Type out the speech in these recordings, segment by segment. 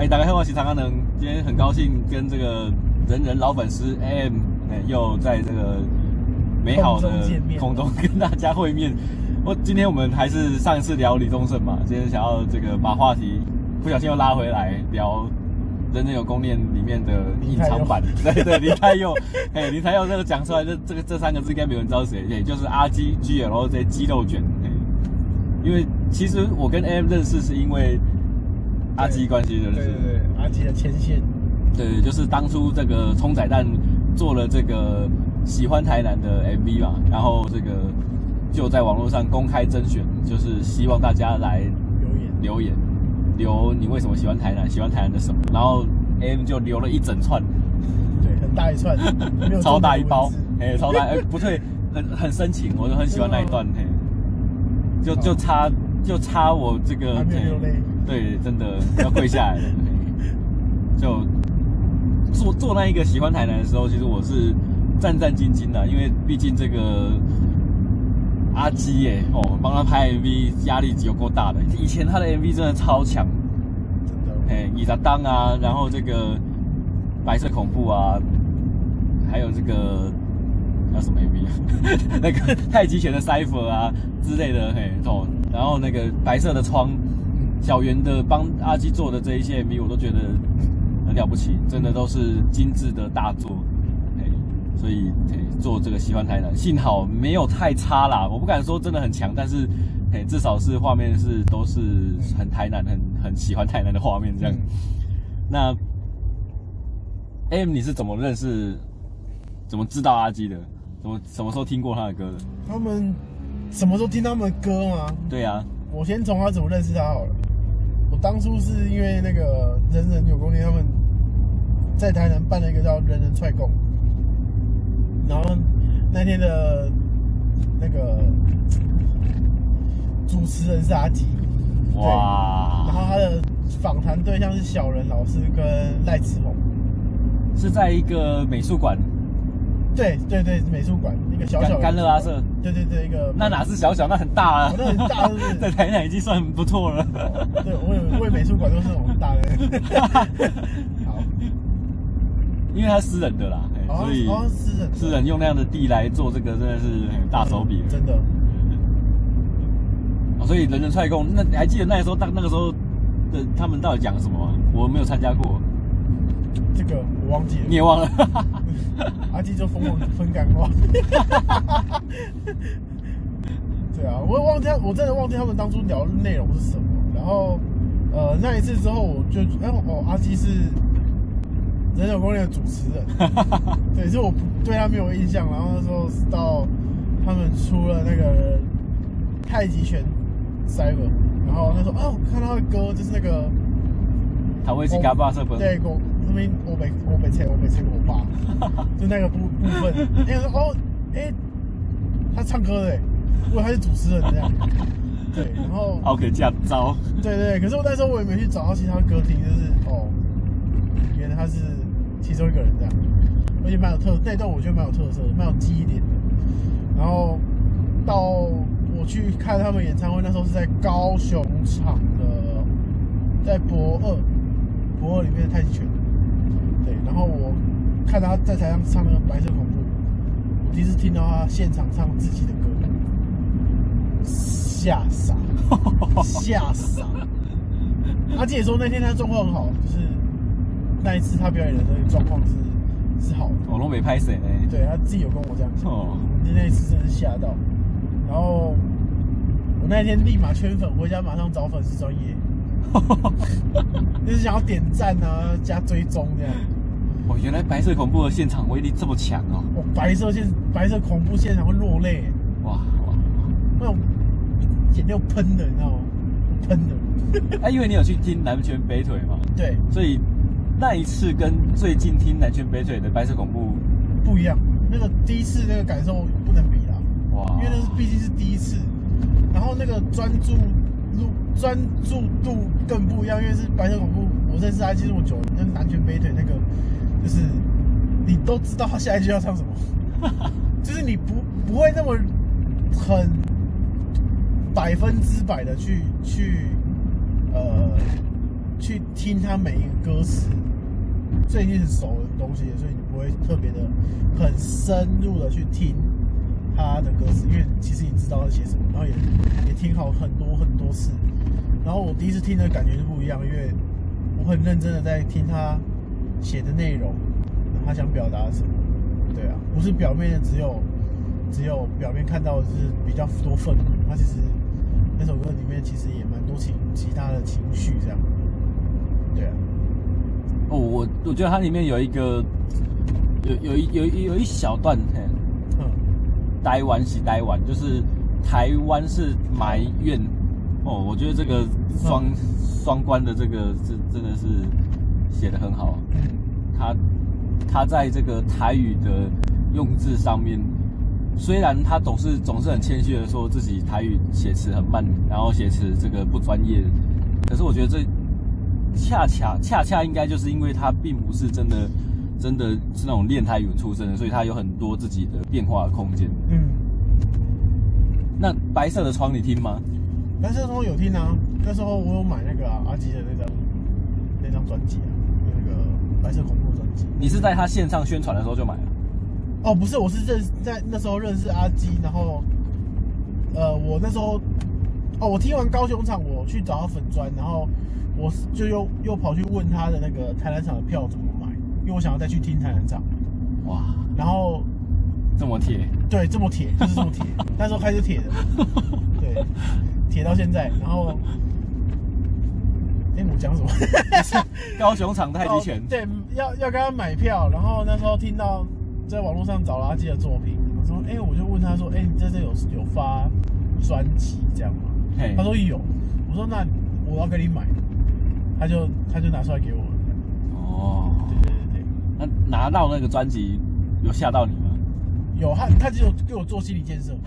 哎，大家好，我是唐阿能，今天很高兴跟这个人人老粉丝 AM 又在这个美好的空中跟大家会面。我今天我们还是上一次聊李宗盛嘛，今天想要这个把话题不小心又拉回来聊《人人有功练》里面的隐藏版，对 对，林太佑，哎，林太佑这个讲出来，这这个这三个字应该没有人知道谁，也就是阿基 GL 这些鸡肉卷，哎，因为其实我跟 AM 认识是因为阿基关系就是，对对对，阿基的牵线，对，就是当初这个冲仔蛋做了这个喜欢台南的 MV 嘛，然后这个。就在网络上公开征选，就是希望大家来留言。留言，留你为什么喜欢台南，喜欢台南的什么，然后 AM 就留了一整串，对，很大一串，超大一包，哎，超大，哎，不对，很很深情，我就很喜欢那一段，嘿，就就差就差我这个，对，真的要跪下来了，就做做那一个喜欢台南的时候，其实我是战战兢兢的，因为毕竟这个。阿基耶，哦，帮他拍 MV 压力有够大的。以前他的 MV 真的超强，真的。哎，以扎当啊，然后这个白色恐怖啊，还有这个叫什么 MV 啊？那个太极拳的 Cypher 啊之类的，嘿，哦，然后那个白色的窗，小圆的帮阿基做的这一些 MV，我都觉得很了不起，真的都是精致的大作。所以，做这个喜欢台南，幸好没有太差啦。我不敢说真的很强，但是嘿，至少是画面是都是很台南，很很喜欢台南的画面这样。那，AM 你是怎么认识、怎么知道阿基的？怎么什么时候听过他的歌的？他们什么时候听他们的歌吗？对啊，我先从他怎么认识他好了。我当初是因为那个人人有功练，他们在台南办了一个叫人人踹共。然后那天的那个主持人是阿吉，哇！然后他的访谈对象是小人老师跟赖子龙，是在一个美术馆，对对对，美术馆一个小小甘乐阿舍，对对对，一个那哪是小小，那很大啊，那很大，是是？在台南已经算很不错了。对，我以为美术馆都是那种很大的。好，因为他私人的啦。所以，私人私人用那样的地来做这个，真的是很大手笔，真的。所以人人踹供，那你还记得那时候，当那个时候的他们到底讲什么吗？我没有参加过，这个我忘记了。你也忘了？阿基就疯狂分干话。对啊，我也忘记，我真的忘记他们当初聊的内容是什么。然后，呃，那一次之后，我就哎，哦，阿基是。人有功练的主持人，对，就我对他没有印象。然后那时候到他们出了那个太极拳 Cyber，然后他说：“哦，看他的歌就是那个他会去嘎巴社本，对，我那边我没我没猜我没猜我爸，就那个部部分。哎，说哦，哎，他唱歌的，如果他是主持人这样，对，然后 OK 这样招，对对。可是我那时候我也没去找到其他歌厅，就是哦，原来他是。其中一个人这样，而且蛮有特，那段我觉得蛮有特色的，蛮有记忆点的。然后到我去看他们演唱会，那时候是在高雄场的，在博二，博二里面的太极拳。对，然后我看他在台上唱那个《白色恐怖》，我第一次听到他现场唱自己的歌，吓傻，吓傻。他自己说那天他状况很好，就是。那一次他表演的那个状况是是好的，我都没拍谁呢。对，他自己有跟我这样说。哦，那那一次真的是吓到，然后我那天立马圈粉，回家马上找粉丝专业，就是想要点赞啊，加追踪这样。哦，原来白色恐怖的现场威力这么强哦！哦，白色现白色恐怖现场会落泪，哇哇，那种眼泪喷的，你知道吗？喷的。哎，因为你有去听南拳北腿嘛？对，所以。那一次跟最近听南拳北腿的白色恐怖不一样，那个第一次那个感受不能比啦，哇！因为那是毕竟是第一次，然后那个专注度专注度更不一样，因为是白色恐怖，我认识阿鸡这么久，跟南拳北腿那个就是你都知道他下一句要唱什么，就是你不不会那么很百分之百的去去呃。去听他每一个歌词，最近是熟的东西，所以你不会特别的很深入的去听他的歌词，因为其实你知道他写什么，然后也也听好很多很多次。然后我第一次听的感觉是不一样，因为我很认真的在听他写的内容，他想表达什么。对啊，不是表面的只有只有表面看到的是比较多愤怒，他其实那首歌里面其实也蛮多情其他的情绪这样。对啊。哦，我我觉得它里面有一个有有一有一有一小段，嗯，台湾是台湾，就是台湾是埋怨。哦，我觉得这个双双关的这个是真的是写的很好。他他在这个台语的用字上面，虽然他总是总是很谦虚的说自己台语写词很慢，然后写词这个不专业，可是我觉得这恰恰恰恰应该就是因为他并不是真的真的是那种练台语出身的，所以他有很多自己的变化的空间。嗯，那白色的窗你听吗？白色的窗有听啊，那时候我有买那个、啊、阿吉的那张那张专辑白色恐怖专辑。你是在他线上宣传的时候就买了？哦，不是，我是认在那时候认识阿基，然后呃，我那时候哦，我听完高雄场，我去找他粉砖，然后我就又又跑去问他的那个台南场的票怎么买，因为我想要再去听台南场。哇，然后这么铁？对，这么铁，就是这么铁。那时候开始铁的，对。铁到现在，然后，哎，我讲什么？高雄场太极拳。对，要要跟他买票，然后那时候听到在网络上找垃圾的作品，我说，哎，我就问他说，哎，你在这有有发专辑这样吗？他说有，我说那我要给你买，他就他就拿出来给我。哦，对对对对，那拿到那个专辑有吓到你吗？有，他他只有给我做心理建设。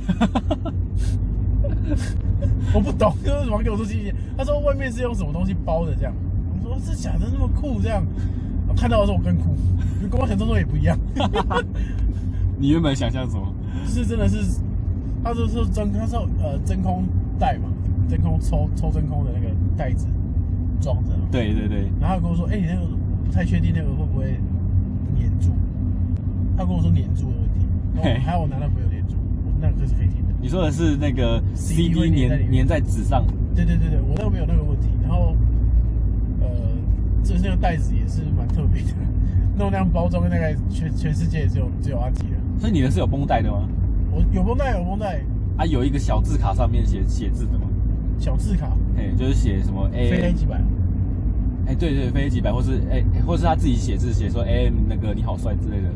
我不懂，就是为什么给我做心理？他说外面是用什么东西包的这样。我说是假的那么酷这样。我看到的时候我更酷，跟我想象中也不一样。你原本想象什么？是真的是，他说说真，他说呃真空袋嘛，真空抽抽真空的那个袋子装着。对对对。然后他跟我说，哎、欸，你那个不太确定那个会不会粘住？他跟我说粘住的问题。嘿 还有我拿到没有粘住，那个是可以听。你说的是那个 CD 粘粘在纸上？对对对对，我那个没有那个问题。然后，呃，这那个袋子也是蛮特别的，弄那样包装，大概全全世界只有只有阿吉了。所以你的是有绷带的吗？我有绷带，有绷带。啊，有一个小字卡上面写写字的吗？小字卡，哎，就是写什么 A 飞 A 几百？哎，对对，飞 A 几百，或是哎，或是他自己写字写说 AM 那个你好帅之类的。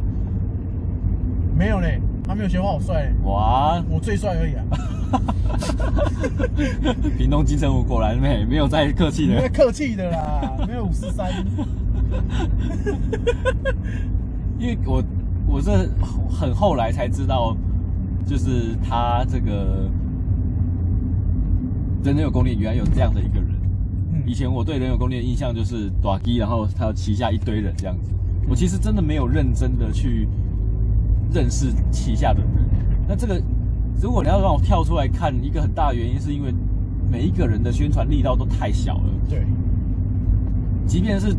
没有嘞。他没有学我好帅、欸，哇！我最帅而已啊！屏东金城武果然没没有再客气的，没有客气的啦，没有五十三。因为我我是很后来才知道，就是他这个人有功力，原来有这样的一个人。嗯、以前我对人有功力的印象就是大支，然后他旗下一堆人这样子。我其实真的没有认真的去。认识旗下的人，那这个如果你要让我跳出来看，一个很大的原因是因为每一个人的宣传力道都太小了。对，即便是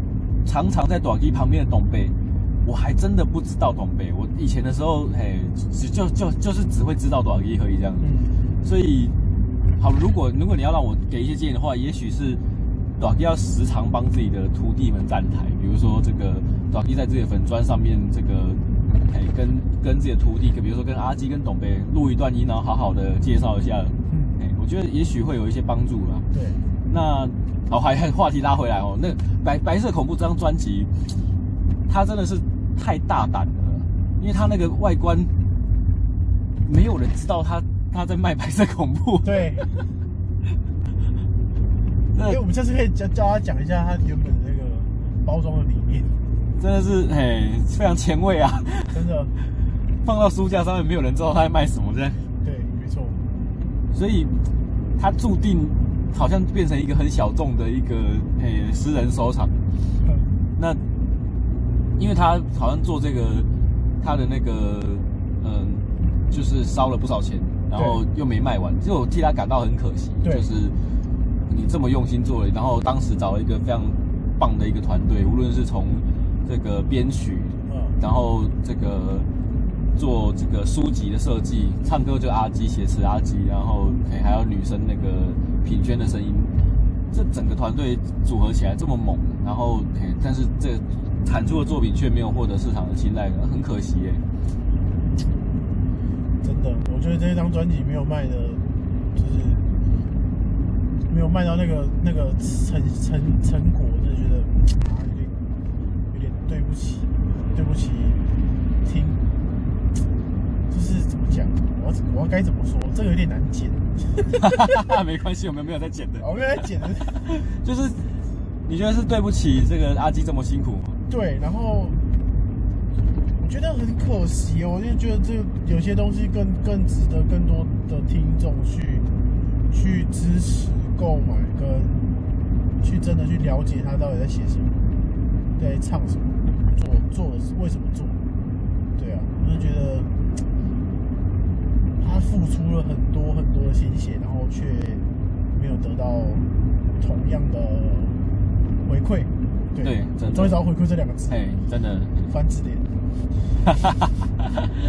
常常在短 K 旁边的董贝，我还真的不知道董贝。我以前的时候，嘿，就就就是只会知道短 K 而已这样。嗯。所以，好，如果如果你要让我给一些建议的话，也许是短期要时常帮自己的徒弟们站台，比如说这个短期在自己的粉砖上面这个。哎，跟跟自己的徒弟，比如说跟阿基、跟董贝录一段音，然后好好的介绍一下。嗯，哎，我觉得也许会有一些帮助啦。对，那好，还还话题拉回来哦。那白白色恐怖这张专辑，它真的是太大胆了，因为它那个外观，没有人知道他他在卖白色恐怖。对。那我们下次可以教教他讲一下他原本的那个包装的理念。真的是嘿，非常前卫啊！真的，放到书架上面，没有人知道他在卖什么，这样。对，没错。所以，他注定好像变成一个很小众的一个嘿私人收藏。嗯。那，因为他好像做这个，他的那个嗯，就是烧了不少钱，然后又没卖完，就我替他感到很可惜。对。就是你这么用心做了，然后当时找了一个非常。棒的一个团队，无论是从这个编曲，嗯，然后这个做这个书籍的设计，唱歌就阿基，写词阿基，然后还有女生那个品娟的声音，这整个团队组合起来这么猛，然后但是这产出的作品却没有获得市场的青睐，很可惜耶。真的，我觉得这张专辑没有卖的，就是没有卖到那个那个成成成果，就觉得对不起，对不起听，就是怎么讲，我我要该怎么说？这个有点难剪。没关系，我们没有在剪的。我没有在剪的，就是你觉得是对不起这个阿基这么辛苦吗？对，然后。我觉得很可惜哦，我就觉得这有些东西更更值得更多的听众去去支持、购买，跟去真的去了解他到底在写什么，在唱什么，做做的是为什么做。对啊，我就觉得他付出了很多很多的心血，然后却没有得到同样的回馈。对，对真的终于找到“回馈”这两个字。哎，真的翻字典。哈哈哈！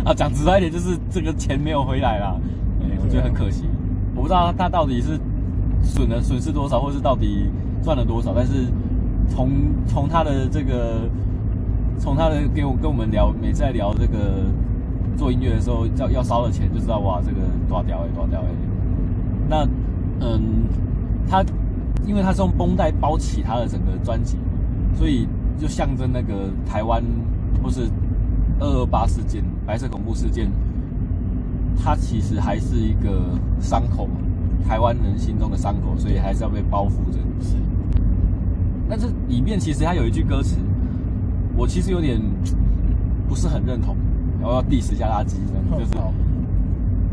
啊，讲直白一点，就是这个钱没有回来啦，哎，我觉得很可惜。我不知道他到底是损了损失多少，或是到底赚了多少。但是从从他的这个，从他的给我跟我们聊，每次在聊这个做音乐的时候要要烧的钱，就知道哇，这个多屌哎，多屌哎。那嗯，他因为他是用绷带包起他的整个专辑，所以就象征那个台湾或是。二二八事件，白色恐怖事件，它其实还是一个伤口，台湾人心中的伤口，所以还是要被包覆着。是，但是里面其实它有一句歌词，我其实有点不是很认同，然后要 diss 一下垃圾，就是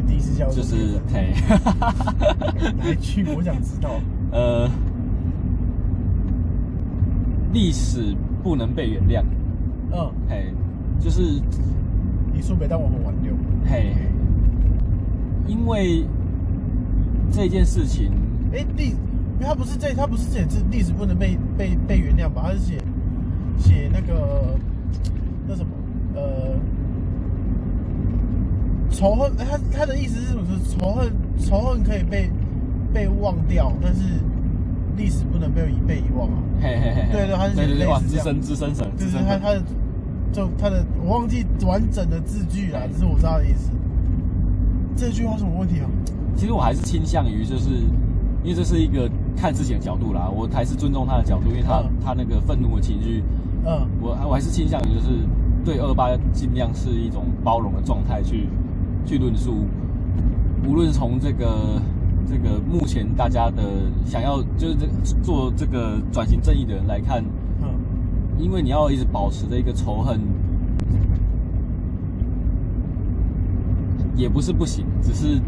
，diss 一下，就是嘿，哪一句我想知道？呃，历史不能被原谅。嗯，嘿。就是你说别当我们挽留，嘿，因为这件事情，哎，历，因为他不是这，他不是写字，历史不能被被被原谅吧？他是写写那个那什么，呃，仇恨，他他的意思是什么？是仇恨，仇恨可以被被忘掉，但是历史不能被被遗忘啊！嘿嘿嘿，对对，他是写类似这样，资深资深神，就是他他的。就他的，我忘记完整的字句了，只是我知道他的意思。这句话什么问题啊？其实我还是倾向于，就是因为这是一个看事情的角度啦，我还是尊重他的角度，因为他、嗯、他那个愤怒的情绪，嗯，我我还是倾向于就是对二八尽量是一种包容的状态去去论述，无论从这个这个目前大家的想要就是这做这个转型正义的人来看。因为你要一直保持着一个仇恨，也不是不行，只是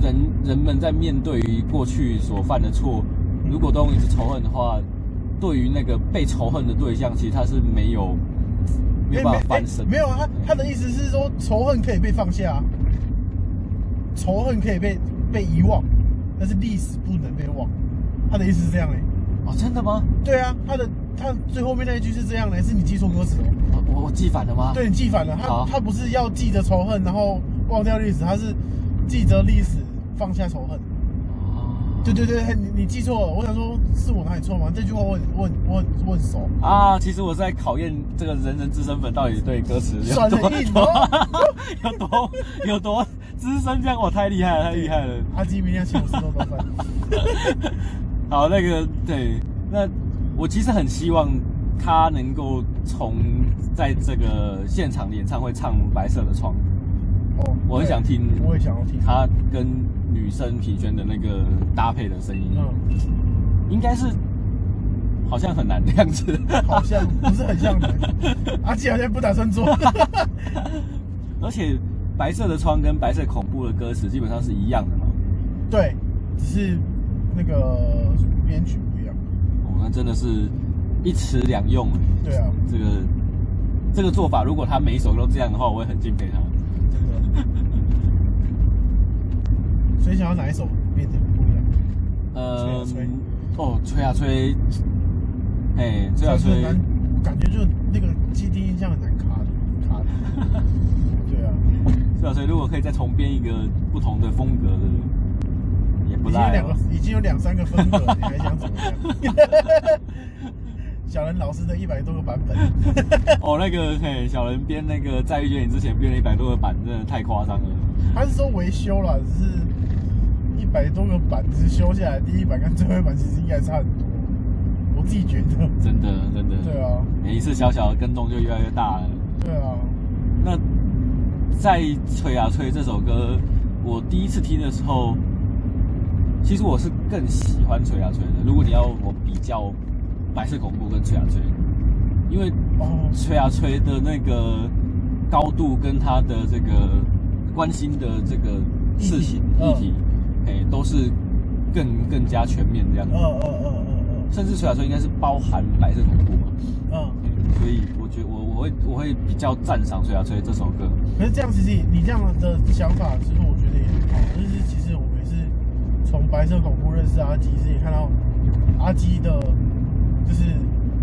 人人们在面对于过去所犯的错，如果都用一直仇恨的话，对于那个被仇恨的对象，其实他是没有没有办法翻身。没有啊，他他的意思是说，仇恨可以被放下，仇恨可以被被遗忘，但是历史不能被忘。他的意思是这样哎。哦，真的吗？对啊，他的他最后面那一句是这样的，是你记错歌词了。我我记反了吗？对，你记反了。他他不是要记着仇恨，然后忘掉历史，他是记着历史，放下仇恨。哦，对对对，你你记错了。我想说，是我哪里错吗？这句话我我我我很熟啊。其实我在考验这个人人资深粉到底对歌词有多 硬有多有多资深，这样我太厉害了，太厉害了。阿基明天请我吃多多饭。好，那个对，那我其实很希望他能够从在这个现场演唱会唱《白色的窗》。哦，我很想听，我也想要听他跟女生皮圈的那个搭配的声音。嗯，应该是好像很难的样子，好像不是很像的。阿基好像不打算做。而且《白色的窗》跟《白色恐怖》的歌词基本上是一样的嘛？对，只是。那个编曲不一样，哦，那真的是一词两用。对啊，这个这个做法，如果他每一首都这样的话，我会很敬佩他。真的。所以想要哪一首变成不一样？呃，哦，吹啊吹，哎，吹啊吹，感觉就那个基地印象很难卡的，卡的。对啊，吹啊吹，如果可以再重编一个不同的风格的，也不赖。已经有两个，已经有两三个风格，你还想怎么样？小人老师的一百多个版本。哦，那个嘿，小人编那个在遇见你之前编了一百多个版，真的太夸张了。他是说维修了，只是一百多个版，只是修下来第一版跟最后一版其实应该差很多。我自己觉得，真的真的。对啊，每一次小小的更动就越来越大了。对啊，那在吹啊吹这首歌，我第一次听的时候，其实我是更喜欢吹啊吹的。如果你要我比较。白色恐怖跟吹啊吹，因为哦，吹啊吹的那个高度跟他的这个关心的这个事情议题，哎、嗯，都是更更加全面这样子。嗯嗯嗯嗯嗯。甚至吹啊吹应该是包含白色恐怖嘛。嗯。所以我觉得我我会我会比较赞赏吹啊吹这首歌。可是这样其实你这样的想法，其实我觉得也很好。就是其实我们也是从白色恐怖认识阿基，是也看到阿基的。就是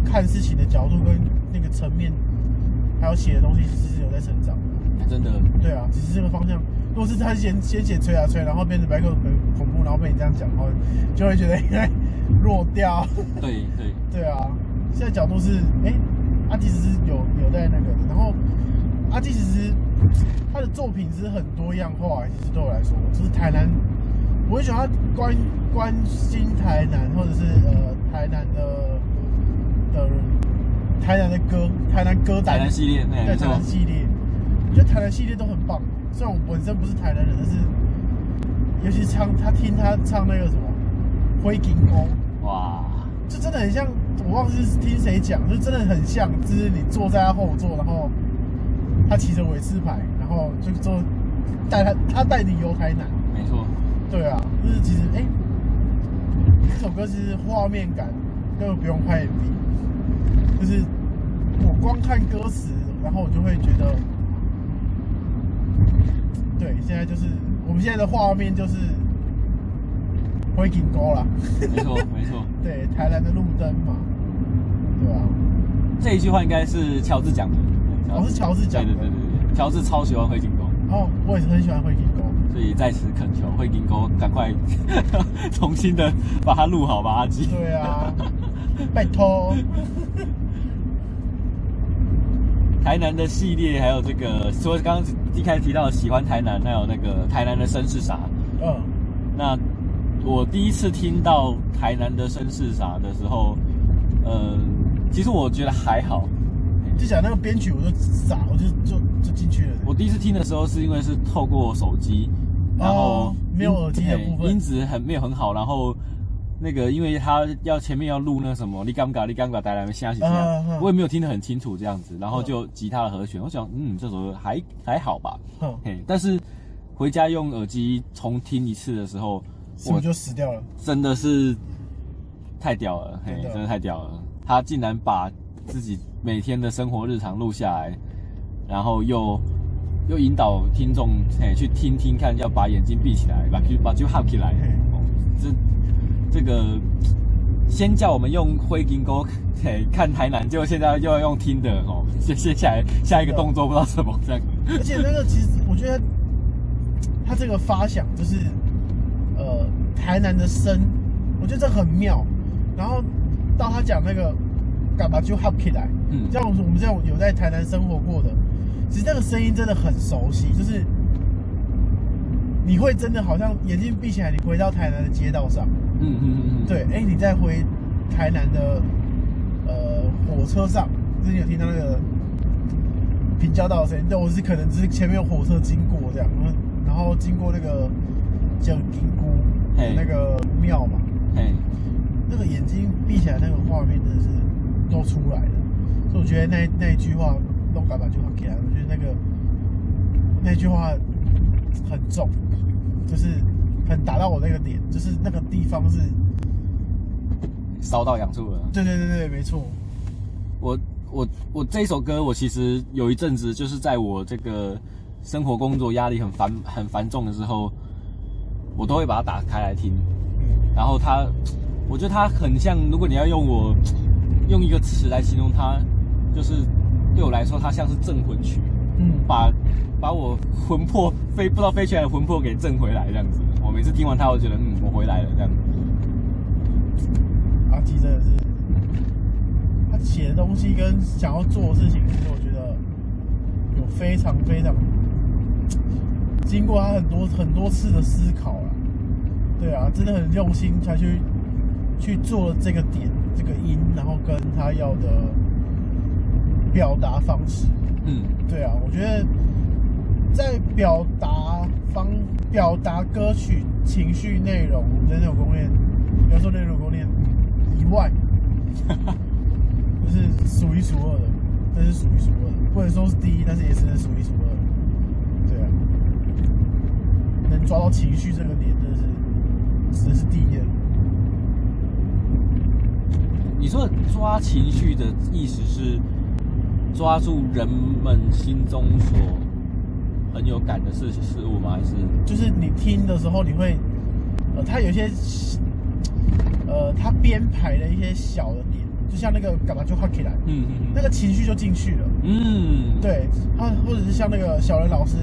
看事情的角度跟那个层面，还有写的东西，其实是有在成长的。真的。对啊，只是这个方向，如果是他先先写吹啊吹，然后变成白口恐怖，然后被你这样讲，然后就会觉得应该弱掉。对对 对啊！现在角度是，哎、欸，阿基其实有有在那个的，然后阿基其实他的作品是很多样化，其实对我来说，就是台南，我会喜欢他关关心台南，或者是呃台南的。的台南的歌，台南歌仔，台南系列，对，台南系列，我觉得台南系列都很棒。虽然我本身不是台南人，但是尤其唱他听他唱那个什么《灰金光》，哇，就真的很像，我忘记是听谁讲，就真的很像，就是你坐在他后座，然后他骑着伟士牌，然后就坐带他，他带你游台南，没错，对啊，就是其实哎、欸，这首歌其实画面感根本不用拍 MV。就是我光看歌词，然后我就会觉得，对，现在就是我们现在的画面就是灰金沟了，没错没错，对，台南的路灯嘛，对啊？这一句话应该是乔治讲的，哦，是乔治讲的，对对对对，乔治超喜欢灰金沟，哦，我也是很喜欢灰金沟，所以在此恳求灰金沟赶快 重新的把它录好吧，阿基，对啊，拜托。台南的系列，还有这个，说刚刚一开始提到喜欢台南，还有那个台南的绅士啥。嗯，那我第一次听到台南的绅士啥的时候，呃，其实我觉得还好。就讲那个编曲，我就傻，我就就就进去了。我第一次听的时候，是因为是透过手机，然后、哦、没有耳机的部分，音质很没有很好，然后。那个，因为他要前面要录那什么，你尴尬，你尴尬，带来下样，我也没有听得很清楚这样子，然后就吉他的和弦，我想，嗯，这首歌还还好吧，嘿，但是回家用耳机重听一次的时候，我就死掉了，真的是太屌了，嘿，真的太屌了，他竟然把自己每天的生活日常录下来，然后又又引导听众，嘿，去听听看，要把眼睛闭起来，把就把就合起来，哦，这。这个先叫我们用灰金沟看台南，结果现在又要用听的哦。接 接下来下一个动作不知道什么这样。而且那个其实我觉得他这个发想就是呃台南的声，我觉得这很妙。然后到他讲那个干嘛就 hop 起来，嗯，像我们我们这样有在台南生活过的，其实那个声音真的很熟悉，就是你会真的好像眼睛闭起来，你回到台南的街道上。嗯嗯嗯对，哎、欸，你在回台南的呃火车上，之前有听到那个平交道的声音，但我是可能只是前面有火车经过这样，然后经过那个叫金姑那个庙嘛，哎，那个眼睛闭起来那个画面真的是都出来了，所以我觉得那那一句话弄嘎巴就很可爱，我觉得那个那句话很重，就是。很打到我那个点，就是那个地方是烧到痒处了。对对对对，没错。我我我这一首歌，我其实有一阵子就是在我这个生活工作压力很繁很繁重的时候，我都会把它打开来听。然后它我觉得它很像，如果你要用我用一个词来形容它，就是对我来说，它像是镇魂曲，嗯，把把我魂魄飞不知道飞起来的魂魄给镇回来这样子。我每次听完他，我觉得嗯，我回来了这样。阿基真的是，他写的东西跟想要做的事情，其实我觉得有非常非常经过他很多很多次的思考了。对啊，真的很用心才去去做这个点这个音，然后跟他要的表达方式。嗯，对啊，我觉得在表达方表达歌曲情绪内容的那种攻略，比如说那种攻略以外，就是数一数二的，这是数一数二的，不能说是第一，但是也是数一数二。对啊，能抓到情绪这个点，真的是。这是第一。你说抓情绪的意思是抓住人们心中所很有感的事事物吗？还是就是你听的时候，你会呃，它有些呃，他编排的一些小的点，就像那个干嘛就画起来，嗯嗯，那个情绪就进去了，嗯，对，他或者是像那个小人老师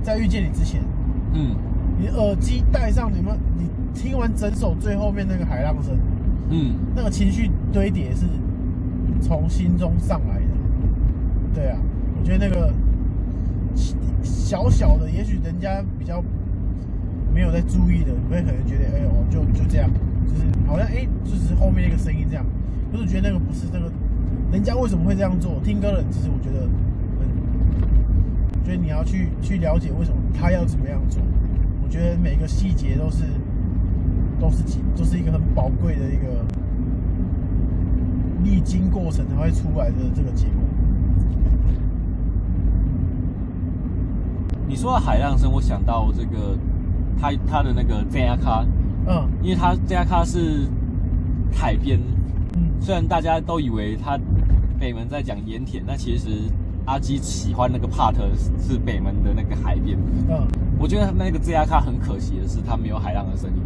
在遇见你之前，嗯，你耳机戴上，你们你。听完整首最后面那个海浪声，嗯，那个情绪堆叠是从心中上来的。对啊，我觉得那个小小的，也许人家比较没有在注意的，你会可能觉得，哎呦，就就这样，就是好像哎，就是后面那个声音这样。就是觉得那个不是那个，人家为什么会这样做？听歌的人其实我觉得，我觉得你要去去了解为什么他要怎么样做。我觉得每个细节都是。都是几，都是一个很宝贵的一个历经过程才会出来的这个结果。你说的海浪声，我想到这个，他他的那个 ZAKA，嗯，因为他 ZAKA 是海边，嗯，虽然大家都以为他北门在讲盐田，但其实阿基喜欢那个 part 是北门的那个海边，嗯，我觉得那个 ZAKA 很可惜的是，它没有海浪的声音。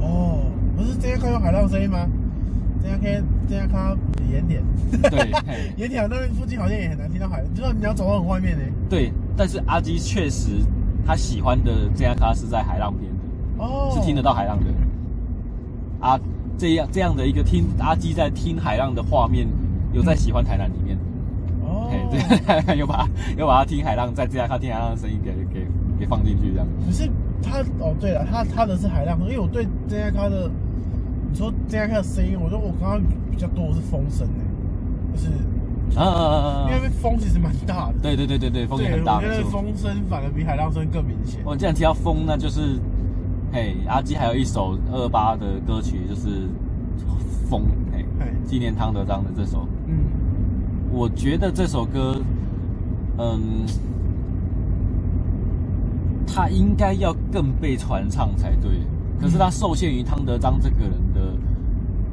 哦，不是 z a k a 有海浪声音吗？这样看这样看盐田，对，盐田那边附近好像也很难听到海，就是你要走到很外面呢。对，但是阿基确实他喜欢的这样咖是在海浪边的，哦，是听得到海浪的。啊，这样这样的一个听阿基在听海浪的画面，有在喜欢台南里面。哦，对，有把有把他听海浪在这样看听海浪的声音给给给放进去这样。可是。他哦，对了，他他的是海浪，因为我对 ZAKA 的，你说 ZAKA 的声音，我说我刚刚比较多的是风声呢，就是啊啊啊啊，因为风其实蛮大的，对对对对对，风也很大，我觉得风声反而比海浪声更明显。我既然提到风，那就是，嘿，阿基还有一首二八的歌曲，就是风，嘿，纪念汤德章的这首，嗯，我觉得这首歌，嗯。它应该要更被传唱才对，可是它受限于汤德章这个人的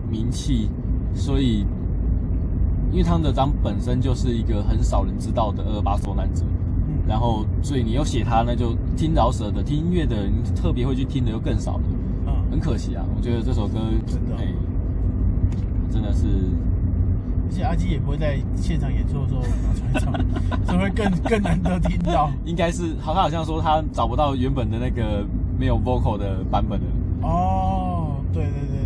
名气，所以因为汤德章本身就是一个很少人知道的二二八受难者，然后所以你又写他，那就听饶舌的、听音乐的人特别会去听的又更少了，很可惜啊！我觉得这首歌真的，欸，真的是。而且阿基也不会在现场演出的时候拿出来唱，所以 会更更难得听到。应该是，好，他好像说他找不到原本的那个没有 vocal 的版本的。哦，对对对。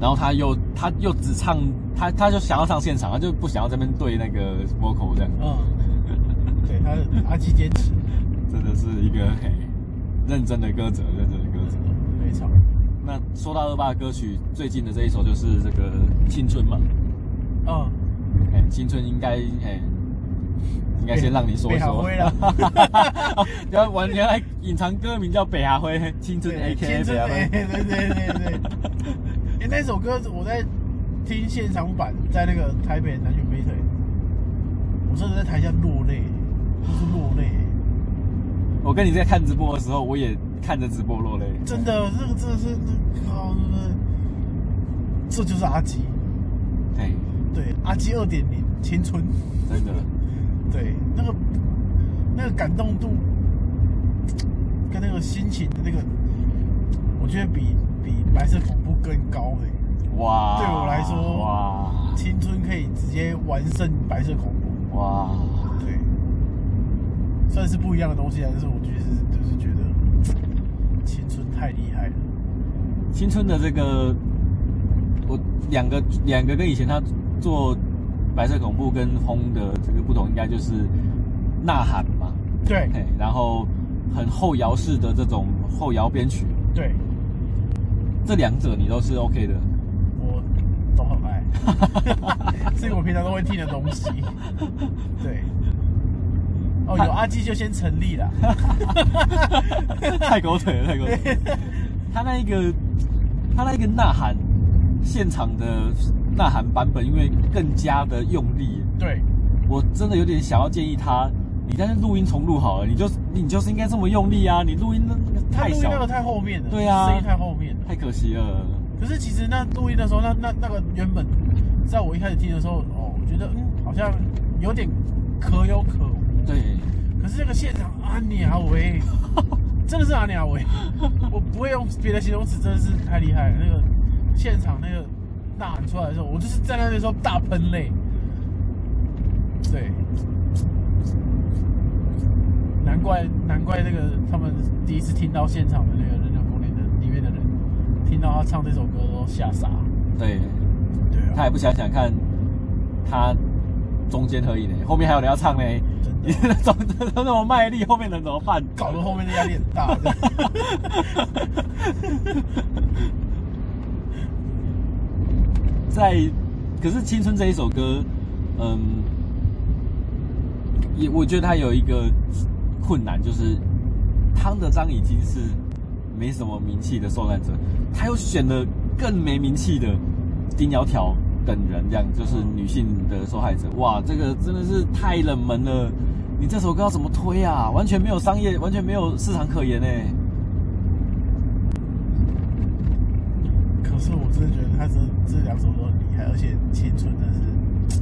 然后他又他又只唱他他就想要唱现场，他就不想要这边对那个 vocal 这样。嗯。对他阿基坚持，真的是一个很认真的歌者，认真的歌者，非常。那说到二八的歌曲，最近的这一首就是这个青春嘛。嗯，哎，青春应该哎，应该先让你说一说。北哈辉要 完全来隐藏歌名叫北哈辉，青春 A K 北哈辉。对对对对那首歌我在听现场版，在那个台北南拳美腿，我真的在台下落泪，就是落泪。我跟你在看直播的时候，我也看着直播落泪。真的，这个真的是，靠？这就是阿基。对。对，阿基二点零青春，真的，对，那个那个感动度跟那个心情的那个，我觉得比比白色恐怖更高的。哇！对我来说，哇，青春可以直接完胜白色恐怖。哇，对，算是不一样的东西啊。但是我就是就是觉得青春太厉害了。青春的这个，我两个两个跟以前他做白色恐怖跟轰的这个不同，应该就是呐喊嘛。对，然后很后摇式的这种后摇编曲。对，这两者你都是 OK 的。我都很爱，这个我平常都会听的东西。对，哦，有阿基就先成立了，太狗腿了，太狗腿。他那一个，他那一个呐喊，现场的呐喊版本，因为更加的用力。对，我真的有点想要建议他，你在那录音重录好了，你就你就是应该这么用力啊！你录音那那个太小，那个太后面了，对啊，声音太后面了，太可惜了。可是其实那录音的时候，那那那个原本在我一开始听的时候，哦，我觉得嗯，好像有点可有可无。对。可是那个现场阿娘喂，真的是阿娘喂，我不会用别的形容词，真的是太厉害了。那个现场那个呐喊出来的时候，我就是在那边时候大喷泪。对。难怪难怪那个他们第一次听到现场的那个人家公园的里面的人。听到他唱这首歌都吓傻，对，对啊，他也不想想看，他中间可以呢，后面还有人要唱呢，你总都那么卖力，后面能怎么办？搞得后面的压力很大。在，可是《青春》这一首歌，嗯，也我觉得他有一个困难，就是汤德章已经是。没什么名气的受难者，他又选了更没名气的丁窈窕等人，这样就是女性的受害者。哇，这个真的是太冷门了！你这首歌要怎么推啊？完全没有商业，完全没有市场可言呢。可是我真的觉得他这这两首都很厉害，而且青春真的是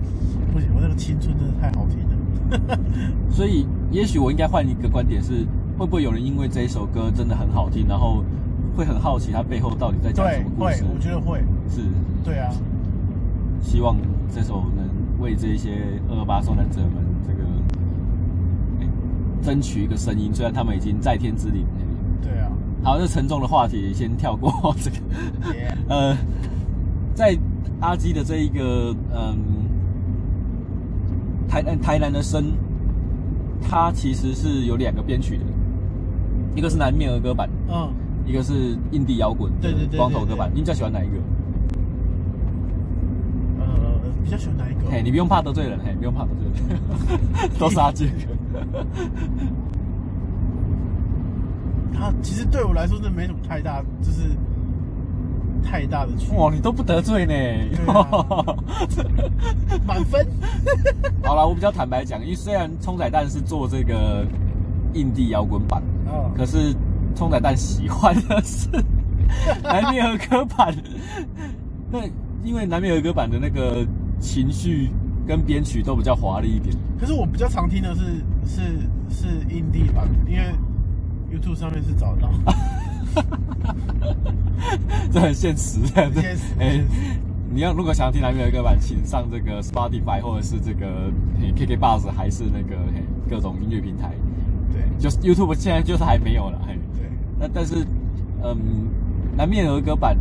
不行，我那个青春真的太好听了。所以，也许我应该换一个观点是。会不会有人因为这一首歌真的很好听，然后会很好奇它背后到底在讲什么故事？会，我觉得会是。对啊，希望这首能为这些二二八受难者们这个争取一个声音，虽然他们已经在天之灵。对啊。好，这沉重的话题先跳过这个。呃，在阿基的这一个嗯，台南台南的声，它其实是有两个编曲的。一个是南面儿歌版，嗯，一个是印地摇滚，对对对，光头歌版，你比较喜欢哪一个？呃，比较喜欢哪一个？嘿，你不用怕得罪人，嘿，不用怕得罪人，都是阿杰哥。他其实对我来说，真的没什么太大，就是太大的区别。哇，你都不得罪呢，满分。好了，我比较坦白讲，因为虽然冲仔蛋是做这个印地摇滚版。可是，冲仔蛋喜欢的是 南面儿歌版。那因为南面儿歌版的那个情绪跟编曲都比较华丽一点。可是我比较常听的是是是印地版，因为 YouTube 上面是找得到。这很现实，这样子。现实。哎，你要如果想要听南面儿歌版，请上这个 Spotify 或者是这个 KKBOX 还是那个各种音乐平台。就是 YouTube 现在就是还没有了，嘿，对。那但是，嗯，南面儿歌版，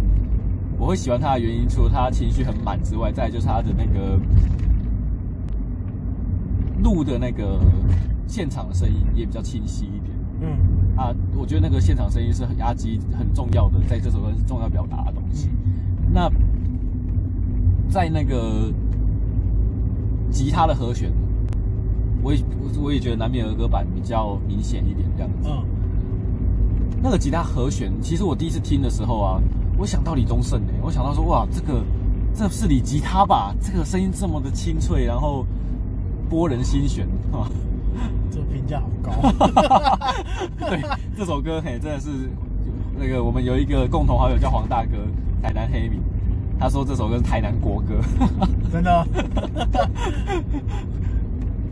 我会喜欢它的原因，除了它情绪很满之外，再就是它的那个录的那个现场的声音也比较清晰一点。嗯。啊，我觉得那个现场声音是很压机很重要的，在这首歌是重要表达的东西。那在那个吉他的和弦。我也我也觉得南面儿歌版比较明显一点，这样子。嗯。那个吉他和弦，其实我第一次听的时候啊，我想到李宗盛诶，我想到说哇，这个这是李吉他吧？这个声音这么的清脆，然后拨人心弦啊。这个评价好高。对，这首歌嘿，真的是那个我们有一个共同好友叫黄大哥，台南黑米，他说这首歌是台南国歌。真的。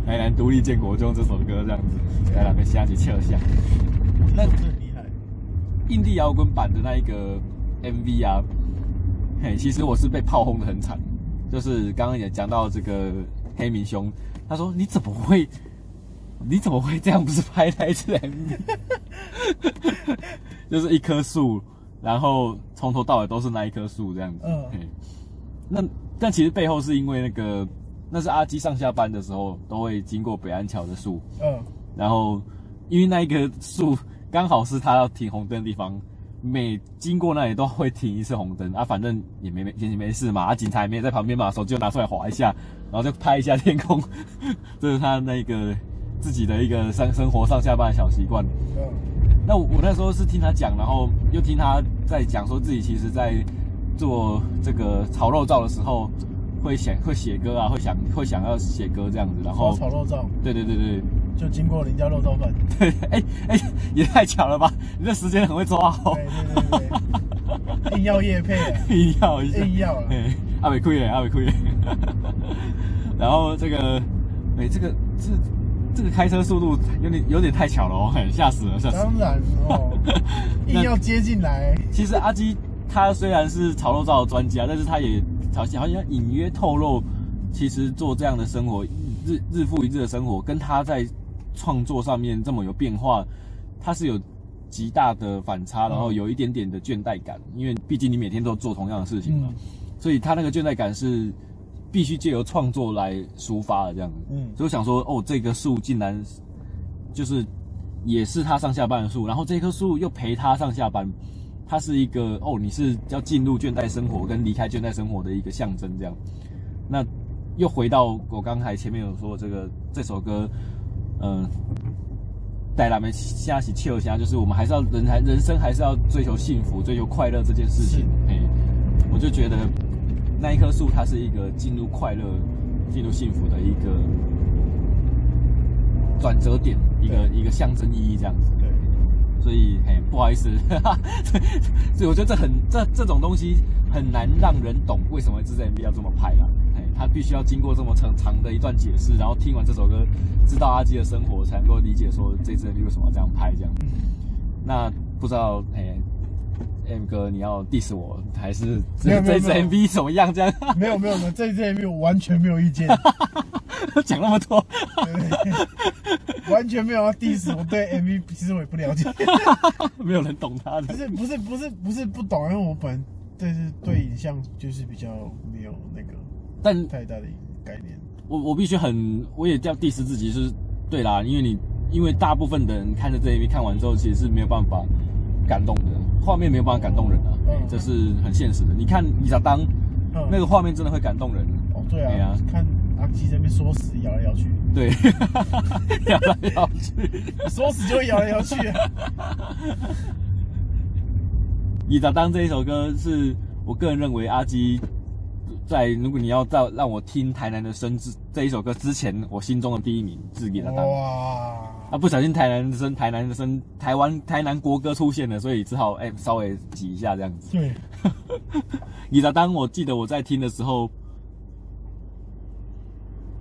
台南独立建国中这首歌这样子，来来，被下去跳一下。那很厉害。印地摇滚版的那一个 MV 啊，嘿，其实我是被炮轰的很惨。就是刚刚也讲到这个黑明兄，他说你怎么会，你怎么会这样？不是拍那一次 MV，就是一棵树，然后从头到尾都是那一棵树这样子。嗯，那但其实背后是因为那个，那是阿基上下班的时候都会经过北安桥的树。嗯，然后因为那一棵树刚好是他要停红灯的地方。每经过那里都会停一次红灯啊，反正也没没也没事嘛，啊，警察也没在旁边嘛，手机就拿出来滑一下，然后就拍一下天空，这是他那个自己的一个生生活上下班的小习惯。嗯，那我我那时候是听他讲，然后又听他在讲说自己其实在做这个炒肉燥的时候会想会写歌啊，会想会想要写歌这样子，然后炒肉燥，对对对对。就经过林家肉燥饭，对，哎、欸、哎、欸，也太巧了吧！你这时间很会抓好，对对对对，硬要业配，硬要一下，硬要了，阿伟亏耶，阿伟亏耶。然后这个，哎、欸，这个这这个开车速度有点有点太巧了哦，吓死了，吓死了。当然哦，硬要接进来。其实阿基他虽然是炒肉燥的专家，但是他也好像好像隐约透露，其实做这样的生活，日日复一日的生活，跟他在创作上面这么有变化，他是有极大的反差，然后有一点点的倦怠感，因为毕竟你每天都做同样的事情嘛，所以他那个倦怠感是必须借由创作来抒发的这样子。嗯，所以我想说，哦，这个树竟然就是也是他上下班的树，然后这棵树又陪他上下班，它是一个哦，你是要进入倦怠生活跟离开倦怠生活的一个象征这样。那又回到我刚才前面有说这个这首歌。嗯，带他们下起气下，就是我们还是要人还人生还是要追求幸福、追求快乐这件事情。哎，我就觉得那一棵树，它是一个进入快乐、进入幸福的一个转折点，一个一个象征意义这样子。对，所以哎，不好意思，哈 哈所以我觉得这很这这种东西很难让人懂为什么这支 MV 要这么拍啦。他必须要经过这么长长的一段解释，然后听完这首歌，知道阿基的生活，才能够理解说这支 MV 为什么要这样拍这样。那不知道哎，M 哥你要 diss 我还是这这支 MV 怎么样？这样没有没有没有，这支 MV 我完全没有意见。讲那么多对对对，完全没有要 diss 我对 MV 其实我也不了解，没有人懂他的。不是不是不是不是不懂，因为我本对是对影像就是比较没有那个。但太大的概念，我我必须很，我也叫 diss 自己是对啦，因为你因为大部分的人看着这 MV 看完之后，其实是没有办法感动的，画面没有办法感动人啊，嗯、这是很现实的。你看李小当、嗯、那个画面真的会感动人哦，对啊，对啊看阿基这边说死咬来咬去，对，摇来摇去，说死就会咬来摇去。你咋当这一首歌是我个人认为阿基。在如果你要在让我听台南的声之这一首歌之前，我心中的第一名是给他当。哇！啊，不小心台南的声，台南的声，台湾台南国歌出现了，所以只好哎、欸、稍微挤一下这样子。对。你咋当，我记得我在听的时候，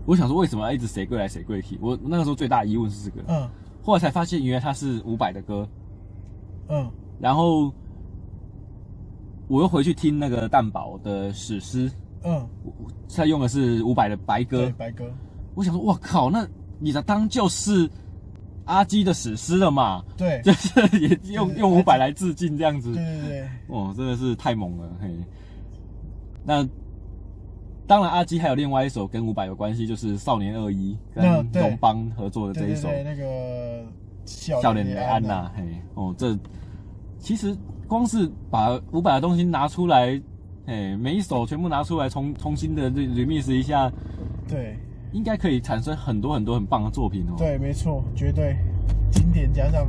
我想说为什么要一直谁贵来谁贵去？我那个时候最大的疑问是这个。嗯。后来才发现，原来他是伍佰的歌。嗯。然后我又回去听那个蛋堡的史诗。嗯，他用的是伍佰的白歌，白歌。我想说，我靠，那你的当就是阿基的史诗了嘛？对，就是也用对用伍佰来致敬这样子。对对对，哦，真的是太猛了嘿。那当然，阿基还有另外一首跟伍佰有关系，就是《少年二一》跟荣邦合作的这一首，对对对那个笑脸的安娜。嘿，哦，这其实光是把伍佰的东西拿出来。哎，每一首全部拿出来重重新的 remix 一下，对，应该可以产生很多很多很棒的作品哦。对，没错，绝对经典加上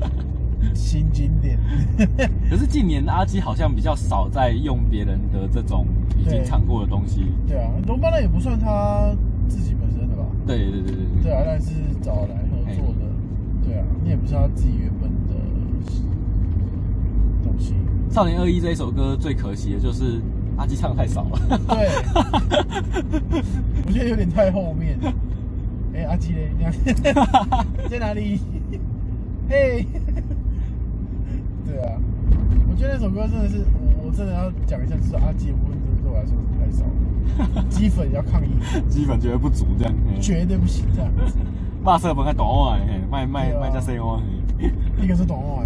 新经典。可是近年阿基好像比较少在用别人的这种已经唱过的东西。对，对啊，荣邦那也不算他自己本身的吧？对对对对对。对啊，但是找来合作的，嘿对啊，你也不是他自己原本的东西。少年二一这一首歌最可惜的就是阿基唱太少了。对，我觉得有点太后面。哎、欸，阿基嘞？你在哪里？嘿，对啊，我觉得那首歌真的是我我真的要讲一下，就是阿基的部分，真的对我来说是太少了。基粉要抗议，基粉觉得不足这样，绝对不行这样。骂色粉还短话诶，卖卖卖加细话。一个是短话，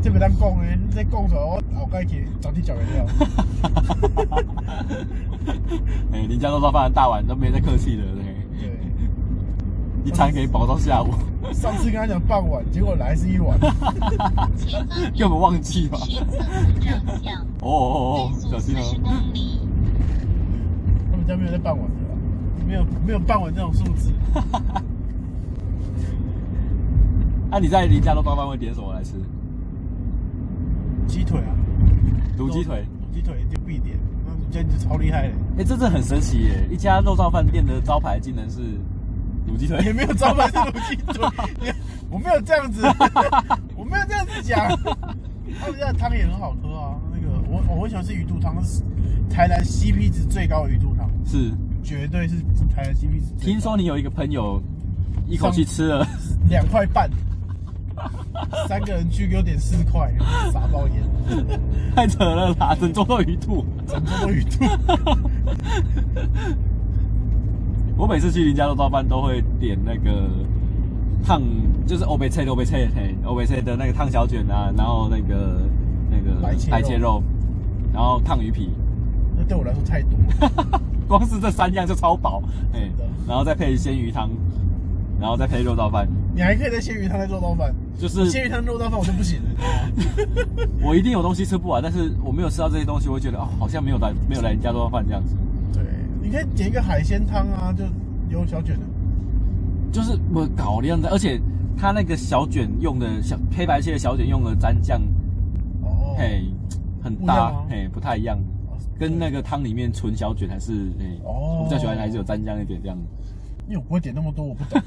这边当讲诶，你这讲出来我后盖去找你讲的料。哎，林家肉燥饭大碗都没在客气的，对。一餐可以饱到下午。上次跟他讲傍晚，结果来是一碗。根本忘记吧。哦哦哦，小心哦。他们家没有在傍晚的，没有没有傍晚这种数字。那、啊、你在林家肉燥饭会点什么来吃？鸡腿啊，卤鸡腿，卤鸡腿一定必点，那家就超厉害的。哎、欸，这真的很神奇耶！一家肉燥饭店的招牌竟然是卤鸡腿，也没有招牌是卤鸡腿，我没有这样子，我没有这样子讲。他们家的汤也很好喝啊，那个我我很喜欢吃鱼肚汤，是台南 CP 值最高的鱼肚汤，是绝对是台南 CP 值。听说你有一个朋友一口气吃了两块半。三个人去给我点四块，傻包烟，太扯了啦！整桌都鱼肚，整桌都鱼肚。我每次去林家肉燥饭都会点那个烫，就是欧贝菜、欧贝菜、嘿，欧贝菜的那个烫小卷啊，然后那个那个白切肉，然后烫鱼皮。那对我来说太多，光是这三样就超饱，哎，然后再配鲜鱼汤。然后再配肉燥饭，你还可以在鲜鱼汤再肉燥饭，就是鲜鱼汤肉燥饭我就不行了。我一定有东西吃不完，但是我没有吃到这些东西，我会觉得哦，好像没有来没有来人家肉燥饭这样子。可以点一个海鲜汤啊，就有小卷的，就是我搞的样子，而且他那个小卷用的小黑白切的小卷用的蘸酱，哦，嘿，很搭，嘿，不太一样，跟那个汤里面纯小卷还是嘿，哦，我比较喜欢还是有蘸酱一点这样。因为我不会点那么多，我不懂，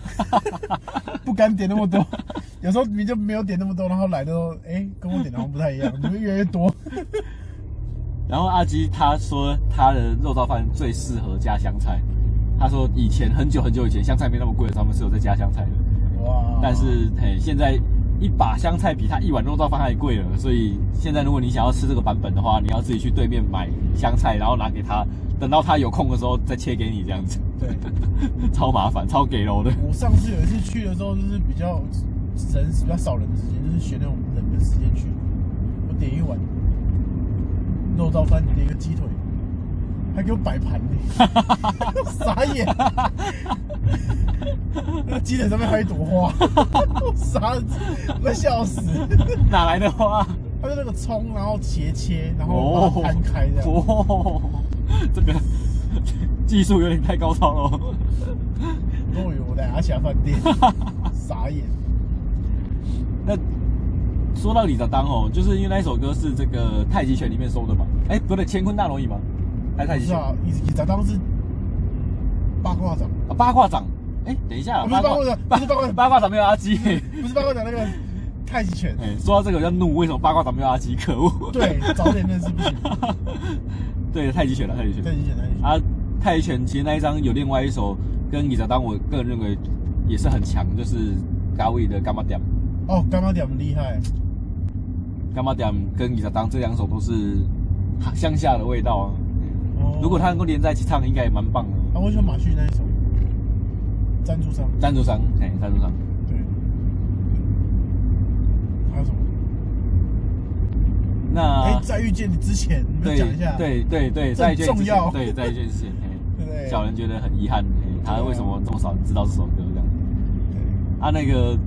不敢点那么多。有时候你就没有点那么多，然后来的时候，哎、欸，跟我点的好像不太一样，你会越来越多。然后阿基他说他的肉燥饭最适合加香菜，他说以前很久很久以前香菜没那么贵的时候，他们是有在加香菜的。哇！但是嘿，现在一把香菜比他一碗肉燥饭还贵了，所以现在如果你想要吃这个版本的话，你要自己去对面买香菜，然后拿给他。等到他有空的时候再切给你这样子，对，超麻烦，超给楼的。我上次有一次去的时候，就是比较人比较少人的时间，就是选那种冷的时间去。我点一碗肉燥饭，点一个鸡腿，还给我摆盘呢，傻眼。那个鸡腿上面还有一朵花，傻，我笑死。哪来的花？它是那个葱，然后斜切，然后把它摊开这样。哦这个技术有点太高超了。终于我在阿霞饭店，傻眼。那说到李泽当哦，就是因为那一首歌是这个太极拳里面收的嘛？哎，不对，乾坤大挪移吗？还是太极拳？李李泽当是八卦掌啊，八卦掌。哎，等一下，不是八卦掌，不是八卦，八卦掌没有阿基，不是八卦掌 那个太极拳。哎，说到这个我就怒，为什么八卦掌没有阿基？可恶！对，早点认识不行。对，太极拳了，太极拳。太极拳，太极拳。啊，太极拳其实那一张有另外一首跟李泽当，我个人认为也是很强，就是高位的《柑仔店》。哦，《柑仔店》厉害，《柑仔店》跟李泽当这两首都是乡下的味道啊。哦。如果他能够连在一起唱，应该也蛮棒的。啊，我喜欢马旭那一首《赞助商》。赞助商，哎，赞助商。对。还有什么那哎，在遇见你之前，你讲一下。对对对，在遇见之前，对，在遇见之前，对，小人觉得很遗憾，他为什么这么少人知道这首歌这样？啊，那个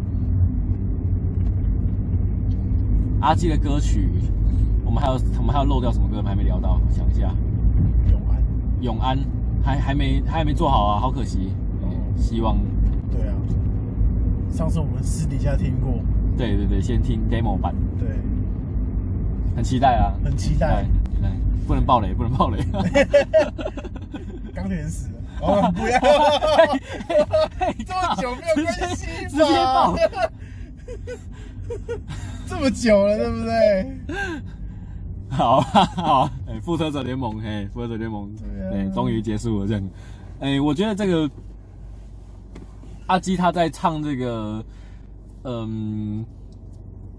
阿基的歌曲，我们还有我们还有漏掉什么歌？我们还没聊到，想一下。永安，永安还还没还没做好啊，好可惜。希望。对啊，上次我们私底下听过。对对对，先听 demo 版。对。很期待啊！很期待，不能爆雷，不能爆雷。钢铁人死了，哦，不要！这么久没有更新，直接爆！这么久了，对不对？好好，哎，复仇者联盟，哎，复仇者联盟，对，终于结束了，这样。哎，我觉得这个阿基他在唱这个，嗯。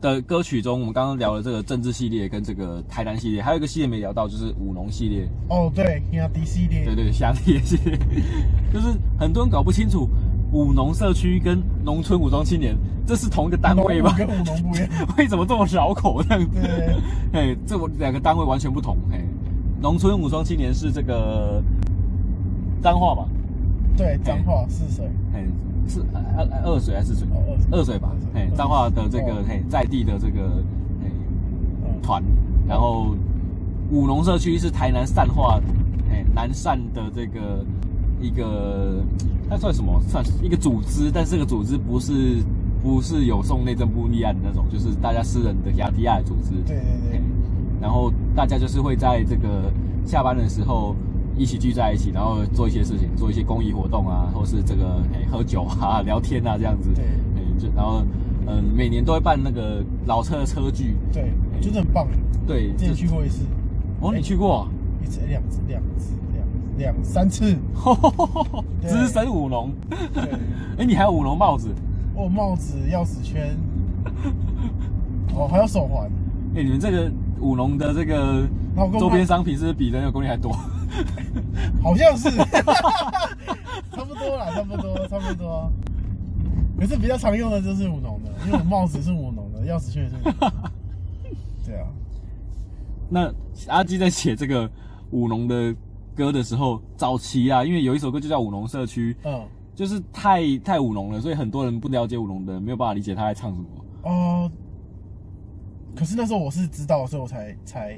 的歌曲中，我们刚刚聊了这个政治系列跟这个台南系列，还有一个系列没聊到，就是舞龙系列。哦，对，亚迪系列。对对，兄弟系列，就是很多人搞不清楚舞农社区跟农村武装青年这是同一个单位吗？跟舞农不一样。为什么这么绕口这样子？对，哎，这两个单位完全不同。哎，农村武装青年是这个彰化吧？对，彰化泗水。哎。是二二水还是水？二水吧。嘿，彰化的这个嘿在地的这个嘿团，然后武农社区是台南善化嘿南善的这个一个，它算什么？算是一个组织，但是这个组织不是不是有送内政部立案的那种，就是大家私人的雅迪亚的组织。对对对。然后大家就是会在这个下班的时候。一起聚在一起，然后做一些事情，做一些公益活动啊，或是这个哎喝酒啊、聊天啊这样子。对，哎就然后嗯，每年都会办那个老车的车聚。对，真的很棒。对，之前去过一次。哦，你去过？一次、两次、两次、两两三次。资深舞龙。对。哎，你还有舞龙帽子？哦，帽子、钥匙圈。哦，还有手环。哎，你们这个舞龙的这个周边商品是不是比人有功力还多？好像是，差不多啦，差不多，差不多。可是比较常用的就是舞龙的，因为我帽子是舞龙的，钥匙圈也是。对啊。那阿基在写这个舞龙的歌的时候，早期啊，因为有一首歌就叫《舞龙社区》，嗯，就是太太舞龙了，所以很多人不了解舞龙的，没有办法理解他在唱什么。哦、呃。可是那时候我是知道，所以我才才。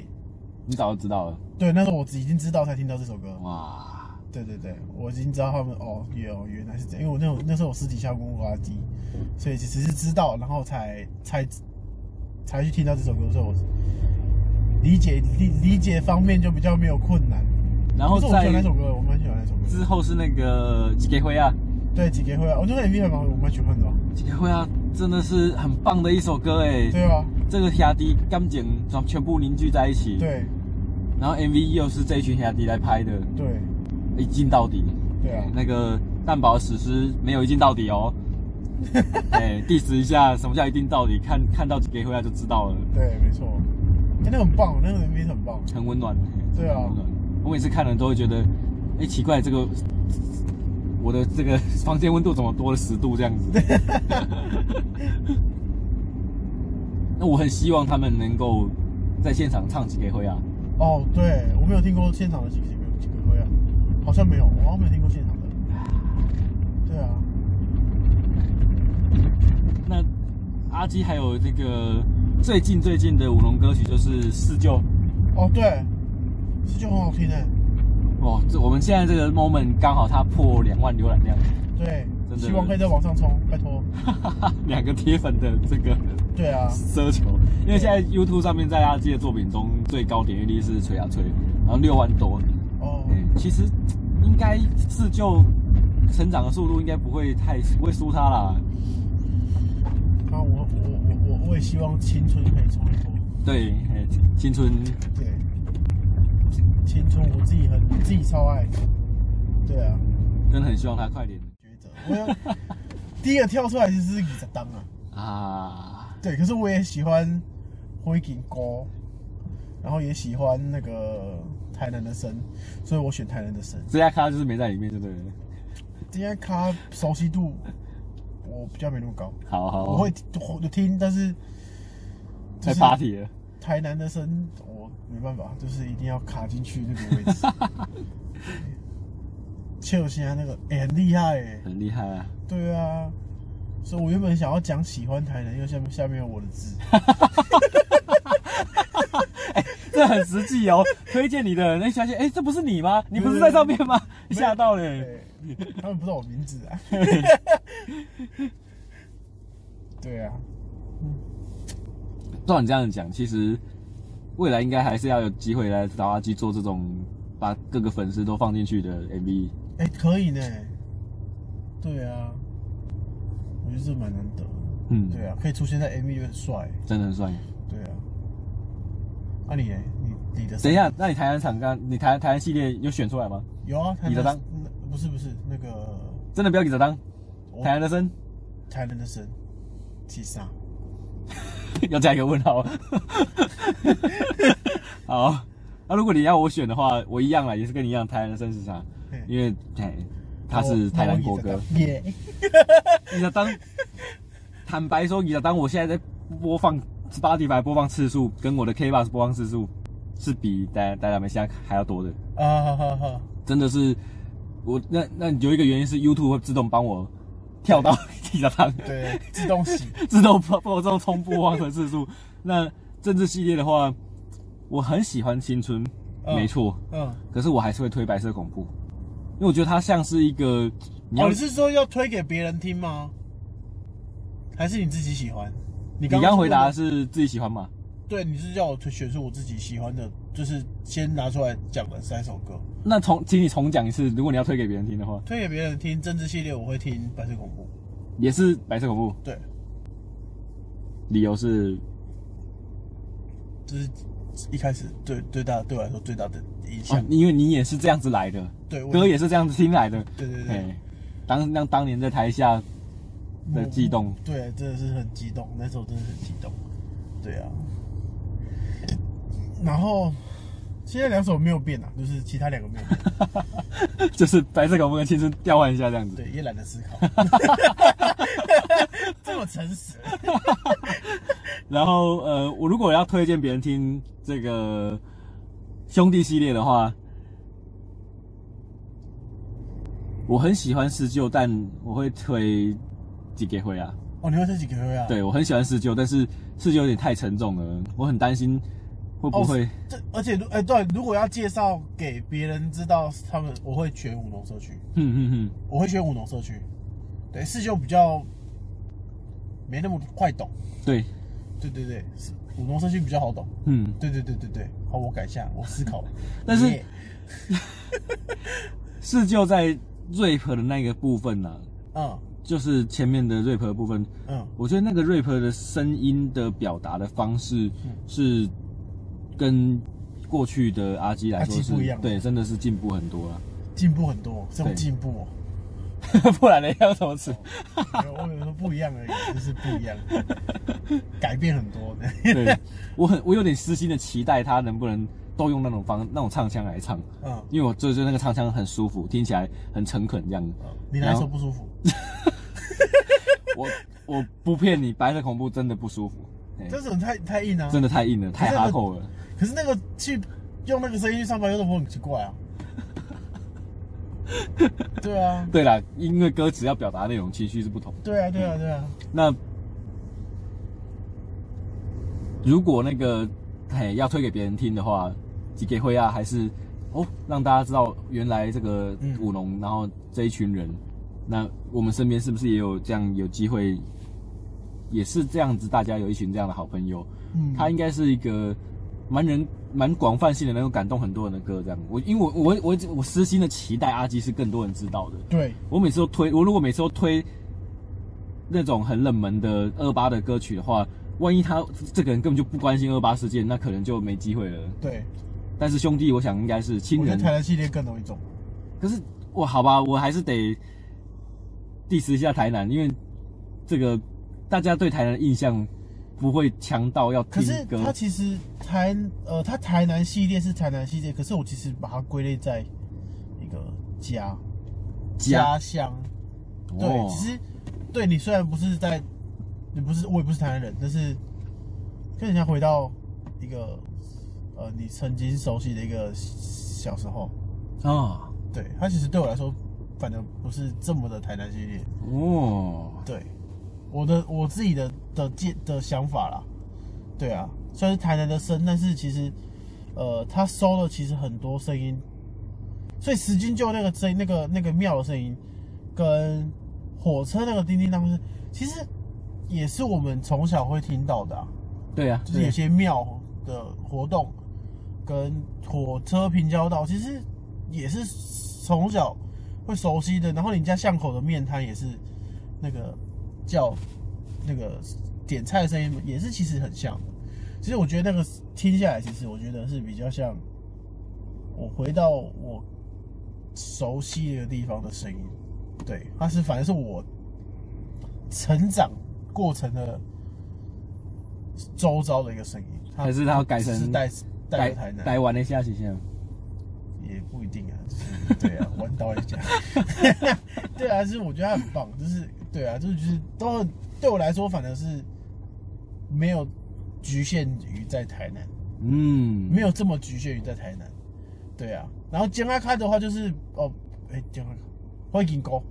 你早就知道了。对，那时候我已经知道才听到这首歌。哇，对对对，我已经知道他们哦，原哦原来是这样，因为我那种那时候我私底下公布垃圾，所以其实是知道，然后才才才去听到这首歌，所以我理解理理解方面就比较没有困难。然后在那首歌，我蛮喜欢那首歌。之后是那个几给灰啊？对，几给灰啊？我觉得 MV 还蛮我蛮喜欢的。几给灰啊，真的是很棒的一首歌哎。对啊。这个兄弟感情全全部凝聚在一起。对。然后 MV 又是这一群兄弟来拍的。对。一镜到底。对啊。那个蛋堡史诗没有一镜到底哦。哎，diss 一下什么叫一镜到底？看看到几给回来就知道了。对，没错。哎，那个很棒，那个 MV 很棒，很温暖。对啊。我每次看了都会觉得，哎，奇怪，这个我的这个房间温度怎么多了十度这样子？那我很希望他们能够在现场唱几给会啊！哦，对，我没有听过现场的几几几个会啊，好像没有，我好像没有听过现场的。对啊。那阿基还有这个最近最近的舞龙歌曲就是四旧。哦，对，四旧很好听诶。哦，这我们现在这个 moment 刚好它破两万浏览量。对。真的希望可以再往上冲，拜托。两个铁粉的这个，对啊，奢求。因为现在 YouTube 上面在阿基的作品中最高点阅率是吹啊吹，然后六万多。哦。其实应该是就成长的速度应该不会太不会输他啦。那我我我我我也希望青春可以冲一波。对，青春。对。青春，我自己很自己超爱。对啊。真的很希望他快点抉择。我第一个跳出来就是二十当啊啊，对，可是我也喜欢灰锦歌，然后也喜欢那个台南的神，所以我选台南的神。这家咖就是没在里面，对不对？这家咖熟悉度我比较没那么高。好好，我会我听，但是太 party 了。台南的生我没办法，就是一定要卡进去那个位置。切尔西啊，那个哎、欸，很厉害哎，很厉害啊。对啊，所以我原本想要讲喜欢台南，因为下面下面有我的字。哎，这很实际哦。推荐你的人，相信哎，这不是你吗？你不是在上面吗？吓到了。他们不知道我名字啊。对啊。照你这样讲，其实未来应该还是要有机会来找阿基做这种把各个粉丝都放进去的 MV。哎、欸，可以呢。对啊，我觉得这蛮难得。嗯，对啊，可以出现在 MV 就很帅，真的很帅。对啊。啊你，你你你的？等一下，那你台南厂刚，你台台南系列有选出来吗？有啊，李泽当。不是不是那个。真的不要李泽当。台南的声。台南的声。七杀。要加一个问号。好，那、啊、如果你要我选的话，我一样啦，也是跟你一样台南的绅士场，因为哎，他是台南国歌。耶，你要当坦白说，你要当我现在在播放 Spotify 播放次数跟我的 KBox 播放次数是比大大家们现在还要多的啊！好好好，真的是我那那有一个原因是 YouTube 会自动帮我跳到比较长，对，自动洗，自动帮帮我自动重播放的次数。那政治系列的话。我很喜欢青春，嗯、没错，嗯，可是我还是会推白色恐怖，因为我觉得它像是一个你要，哦，你是说要推给别人听吗？还是你自己喜欢？你刚刚回答是自己喜欢吗？对，你是叫我选出我自己喜欢的，就是先拿出来讲的三首歌。那重，请你重讲一次，如果你要推给别人听的话，推给别人听政治系列，我会听白色恐怖，也是白色恐怖，对，理由是，就是。一开始对最大对我来说最大的影响，因为你也是这样子来的，对，歌也是这样子听来的，对对对。当当当年在台下的激动，对，真的是很激动，那时候真的很激动，对啊。然后现在两首没有变啊，就是其他两个没有变，就是白色恐怖跟青春调换一下这样子，对，也懒得思考，这么诚实。然后，呃，我如果要推荐别人听这个兄弟系列的话，我很喜欢施救，但我会推几给灰啊。哦，你会推几给灰啊？对，我很喜欢施救，但是施救有点太沉重了，我很担心会不会。这、哦、而且如，哎，对，如果要介绍给别人知道，他们我会选五农社区。嗯嗯嗯，我会选五农社区。对，四舅比较没那么快懂。对。对对对，是五农社区比较好懂。嗯，对对对对对，好，我改一下，我思考。但是，是就在 rap 的那个部分呢、啊？嗯，就是前面的 rap 的部分。嗯，我觉得那个 rap 的声音的表达的方式是跟过去的阿基来说是不一样。对，真的是进步很多了。进步很多，这种进步。不然呢？要怎么吃？我有时候不一样而已，就是不一样，改变很多的。对，我很我有点私心的期待他能不能都用那种方那种唱腔来唱。嗯，因为我觉得那个唱腔很舒服，听起来很诚恳这样子。你来说不舒服？我我不骗你，白色恐怖真的不舒服。这种太太硬了，真的太硬了，太哈口了。可是那个去用那个声音去上班，有什么很奇怪啊？对啊，对啦，因为歌词要表达内容情绪是不同。对啊，对啊，对啊。那如果那个嘿要推给别人听的话，寄给会啊，还是哦让大家知道原来这个舞龙，嗯、然后这一群人，那我们身边是不是也有这样有机会，也是这样子，大家有一群这样的好朋友，嗯，他应该是一个。蛮人蛮广泛性的，能够感动很多人的歌，这样。我因为我我我我私心的期待阿基是更多人知道的。对，我每次都推，我如果每次都推那种很冷门的二八的歌曲的话，万一他这个人根本就不关心二八事件，那可能就没机会了。对。但是兄弟，我想应该是亲人。台南系列更容易中。可是我好吧，我还是得 diss 一下台南，因为这个大家对台南的印象。不会强到要听歌。可是他其实台呃，他台南系列是台南系列，可是我其实把它归类在一个家家乡。对，哦、其实对你虽然不是在，你不是我也不是台南人，但是跟人家回到一个呃你曾经熟悉的一个小时候啊。哦、对，他其实对我来说，反正不是这么的台南系列哦。对。我的我自己的的见的想法啦，对啊，虽然是台南的声，但是其实，呃，他收了其实很多声音，所以石金就那个声音，那个那个庙的声音，跟火车那个叮叮当声，其实也是我们从小会听到的啊。对啊，就是有些庙的活动跟火车平交道，其实也是从小会熟悉的。然后你家巷口的面摊也是那个。叫那个点菜的声音也是其实很像的，其实我觉得那个听下来，其实我觉得是比较像我回到我熟悉的地方的声音，对，它是反正是我成长过程的周遭的一个声音，还是他要改成是带带台南带完了下去现在也不一定啊，就是对啊，弯刀一下，对啊，就是我觉得他很棒，就是对啊，就是就是都对我来说，反正是没有局限于在台南，嗯，没有这么局限于在台南，对啊，然后江阿开的话就是哦，哎、欸，江阿开灰金沟，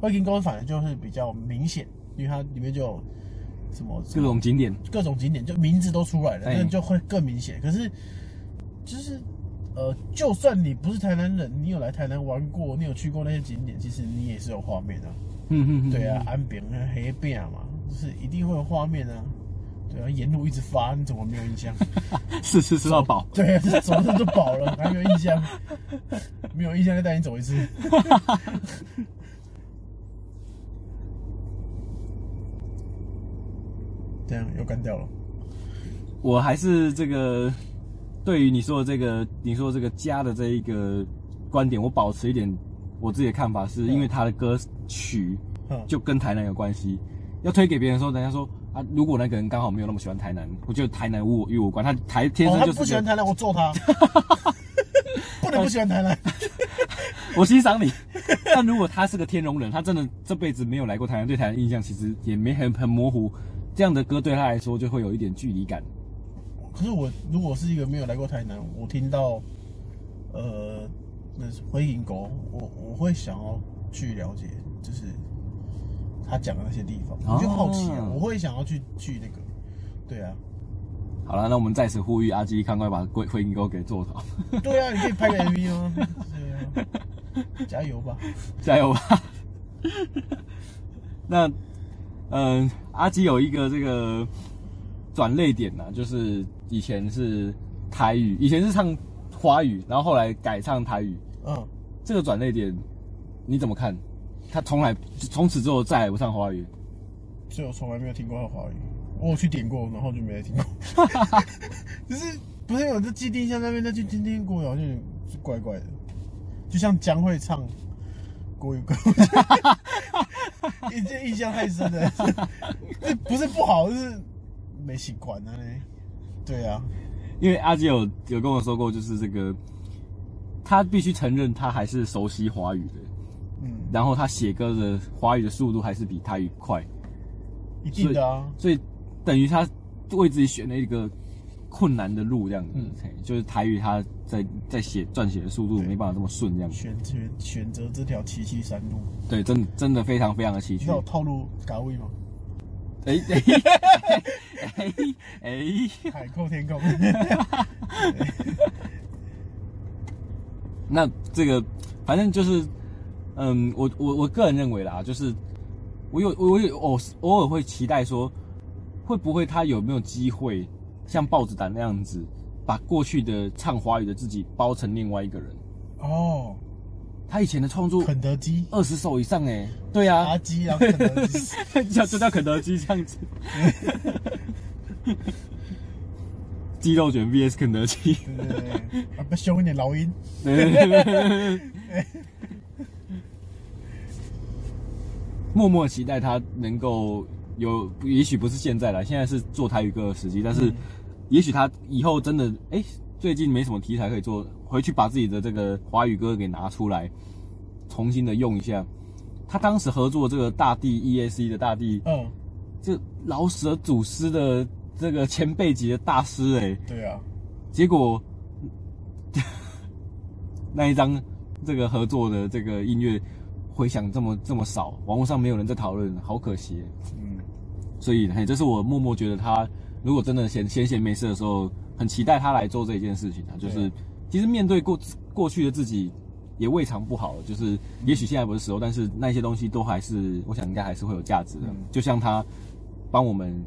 灰金沟反正就是比较明显，因为它里面就有什么，各种景点，各种景点就名字都出来了，那、欸、就会更明显。可是就是呃，就算你不是台南人，你有来台南玩过，你有去过那些景点，其实你也是有画面的、啊。嗯嗯嗯，对啊，安平黑边嘛，就是一定会有画面啊。对啊，沿路一直发，你怎么没有印象？是是吃到饱。对啊，走着就饱了，还没有印象？没有印象，再带你走一次。这样又干掉了。我还是这个对于你说的这个，你说的这个家的这一个观点，我保持一点我自己的看法，是因为他的歌曲就跟台南有关系。要推给别人的时候，人家说啊，如果那个人刚好没有那么喜欢台南，我觉得台南与我与我无关。他台天生就是、哦、他不喜欢台南，我揍他。不能不喜欢台南。我欣赏你。但如果他是个天龙人，他真的这辈子没有来过台南，对台南印象其实也没很很模糊。这样的歌对他来说就会有一点距离感。可是我如果是一个没有来过台南，我听到呃那是灰银沟，我我会想要去了解，就是。他讲的那些地方，我就好奇啊，哦、我会想要去去那个，对啊。好了，那我们再次呼吁阿基，赶快把灰灰银沟给做好。对啊，你可以拍个 MV 吗？对啊，加油吧，加油吧。那，嗯、呃，阿基有一个这个转泪点呢、啊，就是以前是台语，以前是唱华语，然后后来改唱台语。嗯，这个转泪点你怎么看？他从来从此之后再也不唱华语，所以我从来没有听过他华语。我有去点过，然后就没听过。就是不是有这基地像那边再去听听过，好像是怪怪的。就像江会唱国语歌，印印象太深了。这不是不好，就是没习惯啊。对啊，因为阿杰有有跟我说过，就是这个他必须承认，他还是熟悉华语的。嗯，然后他写歌的华语的速度还是比台语快，一定的啊。所以，所以等于他为自己选了一个困难的路，这样子。嗯，就是台语他在在写撰写的速度没办法这么顺，这样子。选选选择这条崎岖山路，对，真的真的非常非常的崎岖。你有套路岗位吗？哎哎哎哎！海阔天空。那这个反正就是。嗯，我我我个人认为啦，就是我有我有偶偶尔会期待说，会不会他有没有机会像豹子胆那样子，把过去的唱华语的自己包成另外一个人？哦，他以前的创作，肯德基。二十首以上哎，对啊，炸鸡啊，肯德基，叫就叫肯德基这样子，鸡肉卷 VS 肯德基，对对对，啊，不凶一点老鹰，对对对对对。默默期待他能够有，也许不是现在了，现在是做台语歌的时机，但是，也许他以后真的，哎、欸，最近没什么题材可以做，回去把自己的这个华语歌给拿出来，重新的用一下。他当时合作这个大地 EAC 的大地，嗯，这老舍祖师的这个前辈级的大师、欸，哎，对啊，结果 那一张这个合作的这个音乐。回响这么这么少，网络上没有人在讨论，好可惜。嗯，所以嘿，这是我默默觉得他如果真的闲闲闲没事的时候，很期待他来做这一件事情啊。就是其实面对过过去的自己也未尝不好，就是也许现在不是时候，但是那些东西都还是，我想应该还是会有价值的。就像他帮我们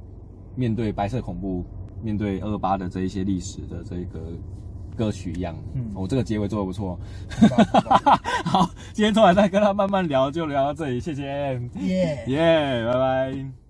面对白色恐怖、面对二二八的这一些历史的这个。歌曲一样，嗯，我、哦、这个结尾做的不错。好，今天突然再跟他慢慢聊，就聊到这里，谢谢，耶耶，拜拜。